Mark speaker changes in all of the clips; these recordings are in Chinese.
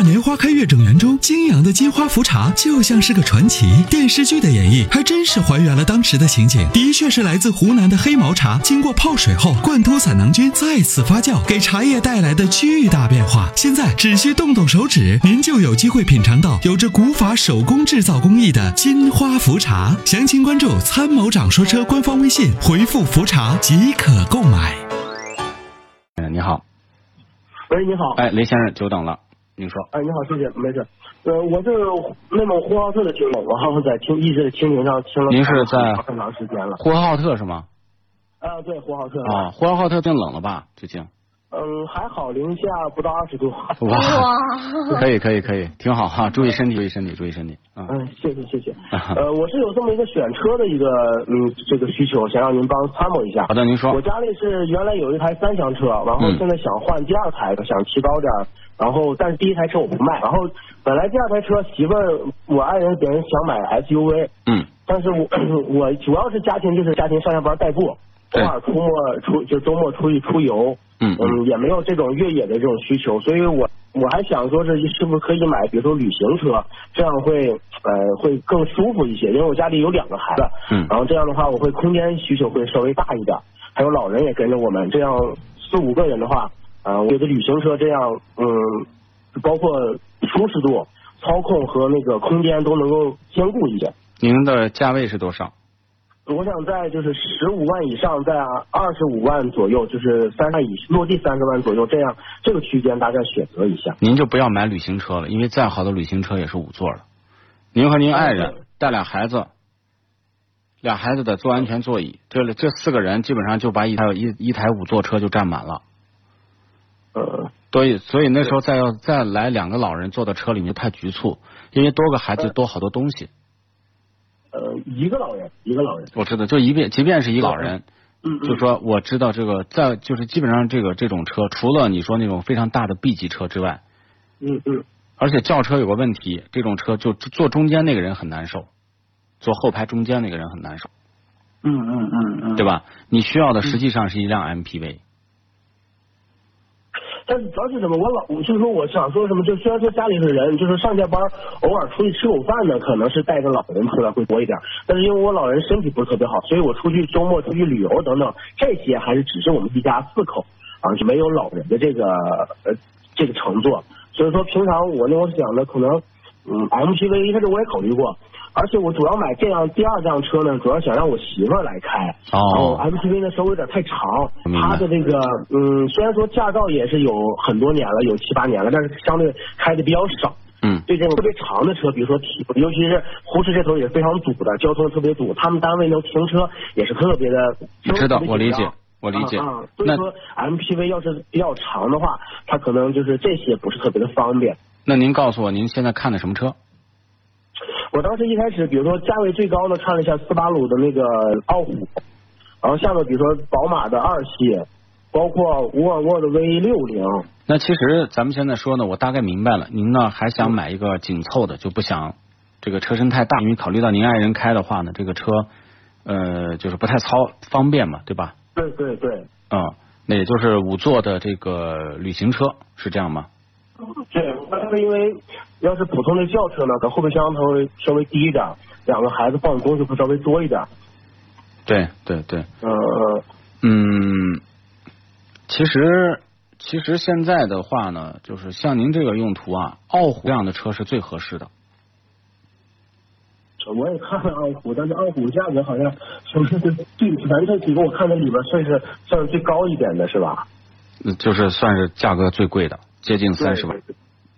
Speaker 1: 大年花开月正圆中，泾阳的金花茯茶就像是个传奇。电视剧的演绎还真是还原了当时的情景，的确是来自湖南的黑毛茶，经过泡水后，灌脱散囊菌，再次发酵，给茶叶带来的巨大变化。现在只需动动手指，您就有机会品尝到有着古法手工制造工艺的金花茯茶。详情关注参谋长说车官方微信，回复“茯茶”即可购买。
Speaker 2: 嗯，你好，
Speaker 3: 喂，你好。
Speaker 2: 哎，雷先生，久等了，您说。
Speaker 3: 哎，你好，谢谢，没事。呃，我是内蒙呼和浩特的听众，然后在听一直在蜻蜓上听了。
Speaker 2: 您是在
Speaker 3: 很长时间了。
Speaker 2: 呼和浩特是吗？
Speaker 3: 啊，对，呼和浩特。
Speaker 2: 啊，呼和浩特变冷了吧？最近。
Speaker 3: 嗯，还好，零下不到二十度。
Speaker 2: 哇，可以可以可以，挺好哈，注意身体，注意身体，注意身体。
Speaker 3: 嗯，谢谢谢谢。呃，我是有这么一个选车的一个嗯这个需求，想让您帮参谋一下。
Speaker 2: 好的，您说。
Speaker 3: 我家里是原来有一台三厢车，然后现在想换第二台，想提高点，然后但是第一台车我不卖，然后本来第二台车媳妇儿我爱人别人想买 SUV，
Speaker 2: 嗯，
Speaker 3: 但是我 我主要是家庭就是家庭上下班代步，偶尔出没出就周末出去出游。
Speaker 2: 嗯
Speaker 3: 嗯，也没有这种越野的这种需求，所以我我还想说是是不是可以买，比如说旅行车，这样会呃会更舒服一些，因为我家里有两个孩子，
Speaker 2: 嗯，
Speaker 3: 然后这样的话我会空间需求会稍微大一点，还有老人也跟着我们，这样四五个人的话，呃，我觉得旅行车这样，嗯，包括舒适度、操控和那个空间都能够兼顾一些。
Speaker 2: 您的价位是多少？
Speaker 3: 我想在就是十五万以上，在二十五万左右，就是三十以落地三十万左右，这样这个区间大概选择一下。
Speaker 2: 您就不要买旅行车了，因为再好的旅行车也是五座的。您和您爱人带俩孩子，俩孩子得坐安全座椅，这这四个人基本上就把一台一一台五座车就占满了。
Speaker 3: 呃，
Speaker 2: 所以所以那时候再要再来两个老人坐到车里面太局促，因为多个孩子多好多东西。
Speaker 3: 呃，一个老人，一个老人，
Speaker 2: 我知道，就一便，即便是一老人，
Speaker 3: 嗯，
Speaker 2: 就说我知道这个，在就是基本上这个这种车，除了你说那种非常大的 B 级车之外，
Speaker 3: 嗯嗯，
Speaker 2: 而且轿车有个问题，这种车就坐中间那个人很难受，坐后排中间那个人很难受，
Speaker 3: 嗯嗯嗯嗯，
Speaker 2: 对吧？你需要的实际上是一辆 MPV。
Speaker 3: 但是主要是什么？我老就是说，我想说什么？就虽然说家里是人，就是上下班偶尔出去吃口饭呢，可能是带着老人出来会多一点。但是因为我老人身体不是特别好，所以我出去周末出去旅游等等，这些还是只是我们一家四口啊，就没有老人的这个呃这个乘坐。所以说平常我那我想的可能嗯 MPV 一开始我也考虑过。而且我主要买这辆第二辆车呢，主要想让我媳妇儿来开。
Speaker 2: 哦。
Speaker 3: MPV 呢稍微有点太长，它的这个嗯，虽然说驾照也是有很多年了，有七八年了，但是相对开的比较少。
Speaker 2: 嗯。
Speaker 3: 对这种特别长的车，比如说，尤其是呼市这头也是非常堵的，交通特别堵，他们单位能停车也是特别的。
Speaker 2: 知道，我理解，我理解。
Speaker 3: 啊。所以说 MPV 要是比较长的话，它可能就是这些不是特别的方便。
Speaker 2: 那您告诉我，您现在看的什么车？
Speaker 3: 我当时一开始，比如说价位最高的看了一下斯巴鲁的那个傲虎，然后下面比如说宝马的二系，包括沃尔沃的 V 六零。
Speaker 2: 那其实咱们现在说呢，我大概明白了，您呢还想买一个紧凑的，就不想这个车身太大，因为考虑到您爱人开的话呢，这个车呃就是不太操方便嘛，对吧？
Speaker 3: 对对对。
Speaker 2: 嗯，那也就是五座的这个旅行车是这样吗？
Speaker 3: 对，但是因为要是普通的轿车呢，可后备箱它会稍微低一点，两个孩子放的东西会稍微多一点。
Speaker 2: 对对对。
Speaker 3: 呃
Speaker 2: 嗯。其实其实现在的话呢，就是像您这个用途啊，傲虎这样的车是最合适的。
Speaker 3: 我也看了傲虎，但是傲虎价格好像就是对咱这几个我看的里边算是算是最高一点的是吧？
Speaker 2: 就是算是价格最贵的。接近三十万，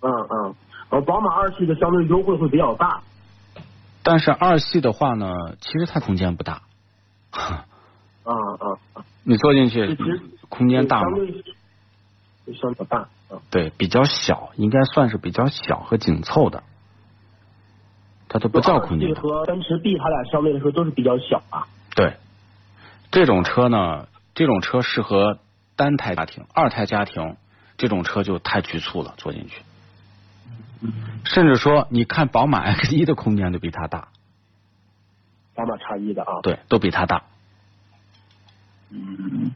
Speaker 3: 嗯嗯，呃，宝马二系的相对优惠会比较大，
Speaker 2: 但是二系的话呢，其实它空间不大，
Speaker 3: 啊啊，
Speaker 2: 你坐进去空间大吗？
Speaker 3: 相对大，
Speaker 2: 对，比较小，应该算是比较小和紧凑的，它都不叫空间大。
Speaker 3: 和奔驰 B 它俩相对来说都是比较小啊。
Speaker 2: 对，这种车呢，这种车适合单胎家庭、二胎家庭。这种车就太局促了，坐进去。甚至说，你看宝马 X 一的空间都比它大。
Speaker 3: 宝马叉一的啊？
Speaker 2: 对，都比它大。
Speaker 3: 嗯。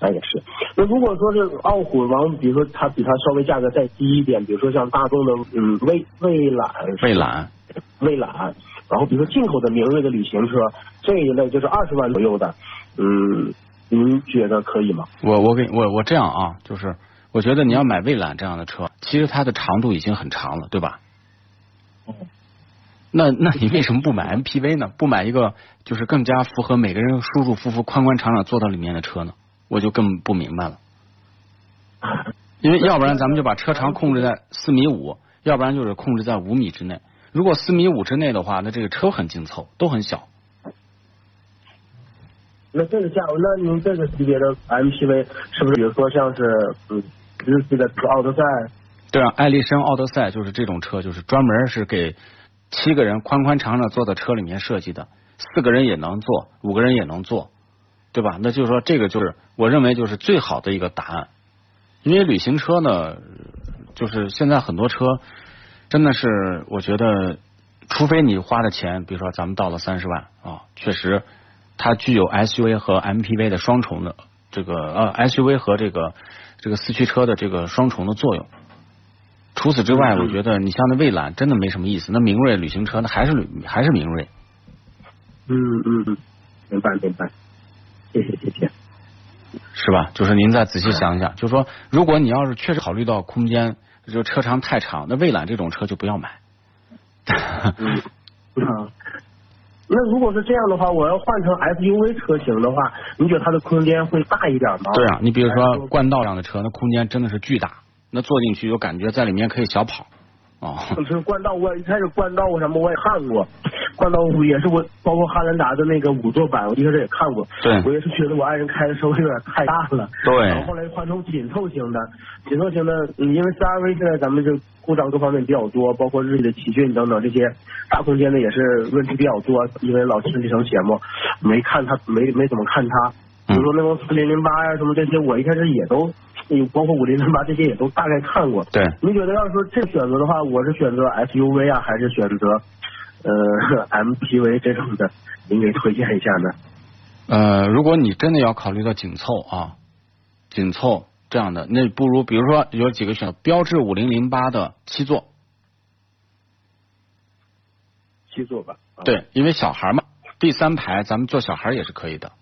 Speaker 3: 那也是。那如果说是傲虎王，比如说它比它稍微价格再低一点，比如说像大众的嗯蔚蔚揽、
Speaker 2: 蔚揽、
Speaker 3: 蔚揽，然后比如说进口的明锐的旅行车这一类，就是二十万左右的，嗯，您觉得可以吗？
Speaker 2: 我我给我我这样啊，就是我觉得你要买蔚揽这样的车，其实它的长度已经很长了，对吧？
Speaker 3: 哦。
Speaker 2: 那那你为什么不买 MPV 呢？不买一个就是更加符合每个人舒舒服服、宽宽敞敞坐到里面的车呢？我就更不明白了。因为要不然咱们就把车长控制在四米五，要不然就是控制在五米之内。如果四米五之内的话，那这个车很紧凑，都很小。
Speaker 3: 那这个价位，那您这个级别的 MPV 是不是比如说像是嗯日系的奥德赛？
Speaker 2: 对啊，艾力绅奥德赛就是这种车，就是专门是给。七个人宽宽敞敞坐在车里面设计的，四个人也能坐，五个人也能坐，对吧？那就是说，这个就是我认为就是最好的一个答案。因为旅行车呢，就是现在很多车真的是，我觉得，除非你花的钱，比如说咱们到了三十万啊，确实它具有 SUV 和 MPV 的双重的这个呃 SUV 和这个这个四驱车的这个双重的作用。除此之外，我觉得你像那蔚蓝真的没什么意思。那明锐旅行车，那还是旅还是明锐。
Speaker 3: 嗯嗯嗯，明白明白，谢谢谢谢。
Speaker 2: 是吧？就是您再仔细想一想，就是说，如果你要是确实考虑到空间，就车长太长，那蔚揽这种车就不要买。
Speaker 3: 嗯，那如果是这样的话，我要换成 SUV 车型的话，你觉得它的空间会大一点吗？
Speaker 2: 对啊，你比如说冠道这样的车，那空间真的是巨大。那坐进去就感觉，在里面可以小跑
Speaker 3: 啊。是冠道，我一开始冠道什么我也看过，冠道也是我，包括汉兰达的那个五座版，我一开始也看过。
Speaker 2: 对。
Speaker 3: 我也是觉得我爱人开的稍微有点太大了。
Speaker 2: 对。
Speaker 3: 然后后来换成紧凑型的，紧凑型的，因为 CRV 现在咱们这故障各方面比较多，包括日系的奇骏等等这些大空间的也是问题比较多。因为老听这场节目，没看他，没没怎么看他。比如说那种四零零八呀什么这些，我一开始也都。你包括五零零八这些也都大概看过。
Speaker 2: 对。
Speaker 3: 你觉得要是说这选择的话，我是选择 SUV 啊，还是选择呃 MPV 这种的？您给推荐一下呢？
Speaker 2: 呃，如果你真的要考虑到紧凑啊，紧凑这样的，那不如比如说有几个选择，标致五零零八的七座。
Speaker 3: 七座吧。
Speaker 2: 对，因为小孩嘛，第三排咱们坐小孩也是可以的。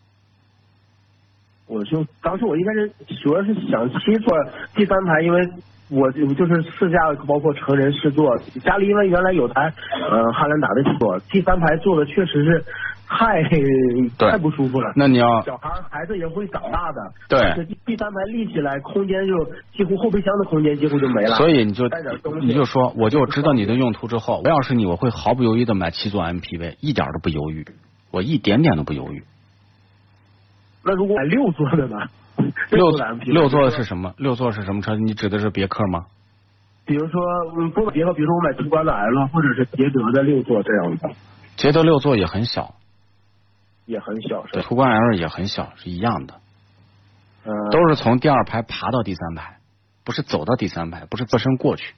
Speaker 3: 我就当时我一开始主要是想七座第三排，因为我就是试驾包括成人试坐，家里因为原来有台呃汉兰达的车，第三排坐的确实是太太不舒服了。
Speaker 2: 那你要
Speaker 3: 小孩孩子也会长大的，
Speaker 2: 对，
Speaker 3: 第三排立起来空间就几乎后备箱的空间几乎就没了。
Speaker 2: 所以你就你就说，我就知道你的用途之后，我要是你，我会毫不犹豫的买七座 MPV，一点都不犹豫，我一点点都不犹豫。
Speaker 3: 那如果买六座的呢？
Speaker 2: 六 六座的是什么？六座是什么车？你指的是别克吗？
Speaker 3: 比如说，嗯，不别克，比如说我买途观的 L，或者是捷德的六座这样的。
Speaker 2: 捷德六座也很小，
Speaker 3: 也很小，是
Speaker 2: 途观 L 也很小，是一样的。
Speaker 3: 嗯。
Speaker 2: 都是从第二排爬到第三排，不是走到第三排，不是侧身过去。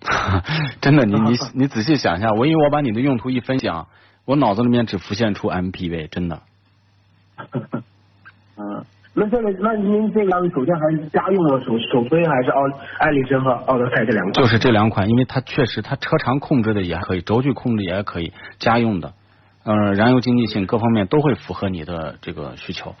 Speaker 2: 真的，你你 你仔细想一下，我因为我把你的用途一分享。我脑子里面只浮现出 MPV，真的。
Speaker 3: 嗯，那这个，那您这个首先还是家用的首首推还是奥艾力绅和奥德赛这两款？
Speaker 2: 就是这两款，因为它确实它车长控制的也可以，轴距控制也可以，家用的，呃，燃油经济性各方面都会符合你的这个需求。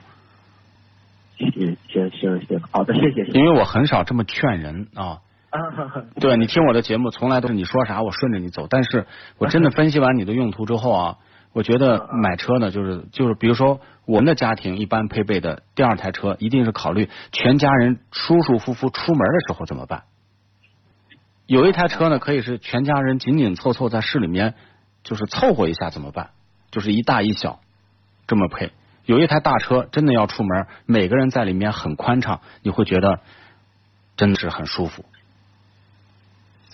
Speaker 3: 行行行行，好的，谢谢。
Speaker 2: 因为我很少这么劝人啊。对你听我的节目，从来都是你说啥我顺着你走。但是我真的分析完你的用途之后啊，我觉得买车呢，就是就是，比如说我们的家庭一般配备的第二台车，一定是考虑全家人舒舒服服出门的时候怎么办。有一台车呢，可以是全家人紧紧凑凑在市里面，就是凑合一下怎么办？就是一大一小这么配。有一台大车真的要出门，每个人在里面很宽敞，你会觉得真的是很舒服。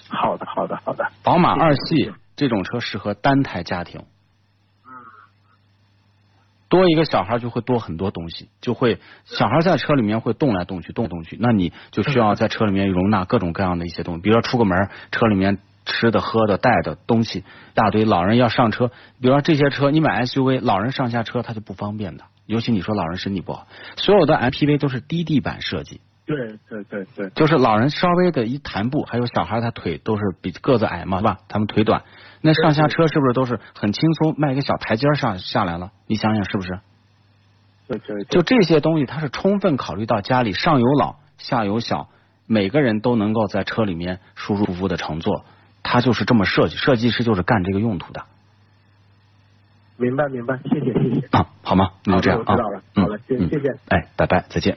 Speaker 3: 好的，好的，好的。
Speaker 2: 宝马二系这种车适合单胎家庭，多一个小孩就会多很多东西，就会小孩在车里面会动来动去，动来动去，那你就需要在车里面容纳各种各样的一些东西，比如说出个门，车里面吃的、喝的、带的东西大堆，老人要上车，比如说这些车，你买 SUV，老人上下车他就不方便的，尤其你说老人身体不好，所有的 MPV 都是低地板设计。
Speaker 3: 对对对对，
Speaker 2: 就是老人稍微的一弹步，还有小孩他腿都是比个子矮嘛，是吧？他们腿短，那上下车是不是都是很轻松，迈个小台阶上下来了？你想想是不是？
Speaker 3: 对对，
Speaker 2: 就这些东西，他是充分考虑到家里上有老下有小，每个人都能够在车里面舒舒服服的乘坐，他就是这么设计，设计师就是干这个用途的。
Speaker 3: 明白明白，谢谢谢谢。
Speaker 2: 啊，好吗？那就这样啊。
Speaker 3: 我知道了，好了，谢谢谢。
Speaker 2: 哎，拜拜，再见。